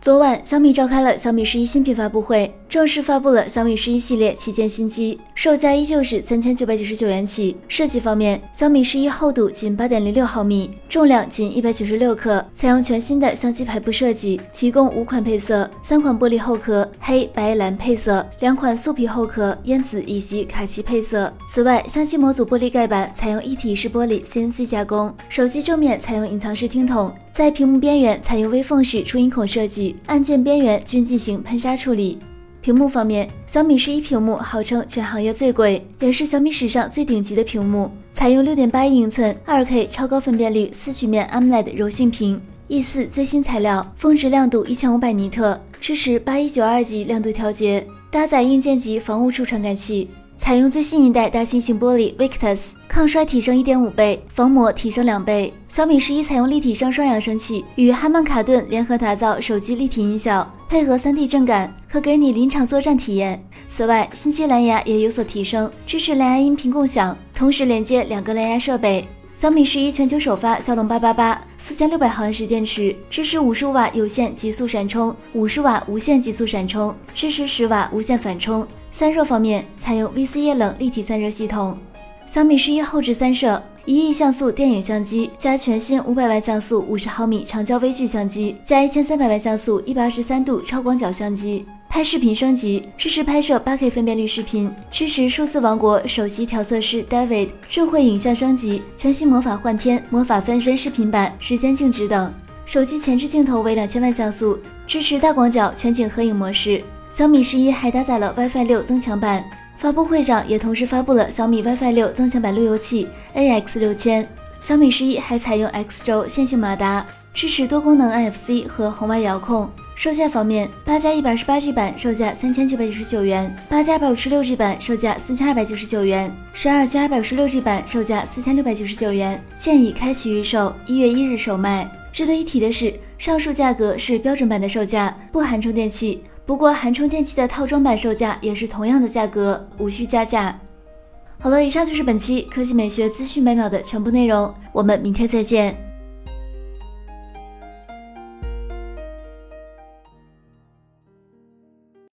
昨晚，小米召开了小米十一新品发布会，正式发布了小米十一系列旗舰新机，售价依旧是三千九百九十九元起。设计方面，小米十一厚度仅八点零六毫米，重量仅一百九十六克，采用全新的相机排布设计，提供五款配色，三款玻璃后壳，黑白蓝配色，两款素皮后壳，烟紫以及卡其配色。此外，相机模组玻璃盖板采用一体式玻璃 CNC 加工，手机正面采用隐藏式听筒。在屏幕边缘采用微缝式出音孔设计，按键边缘均进行喷砂处理。屏幕方面，小米十一屏幕号称全行业最贵，也是小米史上最顶级的屏幕，采用六点八英寸二 K 超高分辨率四曲面 AMOLED 柔性屏，E 四最新材料，峰值亮度一千五百尼特，支持八一九二级亮度调节，搭载硬件级防雾触传感器。采用最新一代大猩猩玻璃 Victus，抗摔提升一点五倍，防磨提升两倍。小米十一采用立体声双扬声器，与哈曼卡顿联合打造手机立体音效，配合三 D 震感，可给你临场作战体验。此外，新机蓝牙也有所提升，支持蓝牙音频共享，同时连接两个蓝牙设备。小米十一全球首发骁龙八八八，四千六百毫安时电池，支持五十瓦有线极速闪充，五十瓦无线极速闪充，支持十瓦无线反充。散热方面，采用 VC 液冷立体散热系统。小米十一后置三摄，一亿像素电影相机加全新五百万像素五十毫米长焦微距相机，加一千三百万像素一百二十三度超广角相机。拍视频升级，支持拍摄八 K 分辨率视频，支持数字王国首席调色师 David 智慧影像升级，全新魔法幻天、魔法分身视频版、时间静止等。手机前置镜头为两千万像素，支持大广角全景合影模式。小米十一还搭载了 WiFi 六增强版。发布会上也同时发布了小米 WiFi 六增强版路由器 AX 六千。小米十一还采用 X 轴线性马达，支持多功能 NFC 和红外遥控。售价方面，八加一百二十八 G 版售价三千九百九十九元，八加二百五十六 G 版售价四千二百九十九元，十二加二百五十六 G 版售价四千六百九十九元，现已开启预售，一月一日首卖。值得一提的是，上述价格是标准版的售价，不含充电器。不过，含充电器的套装版售价也是同样的价格，无需加价。好了，以上就是本期科技美学资讯每秒的全部内容，我们明天再见。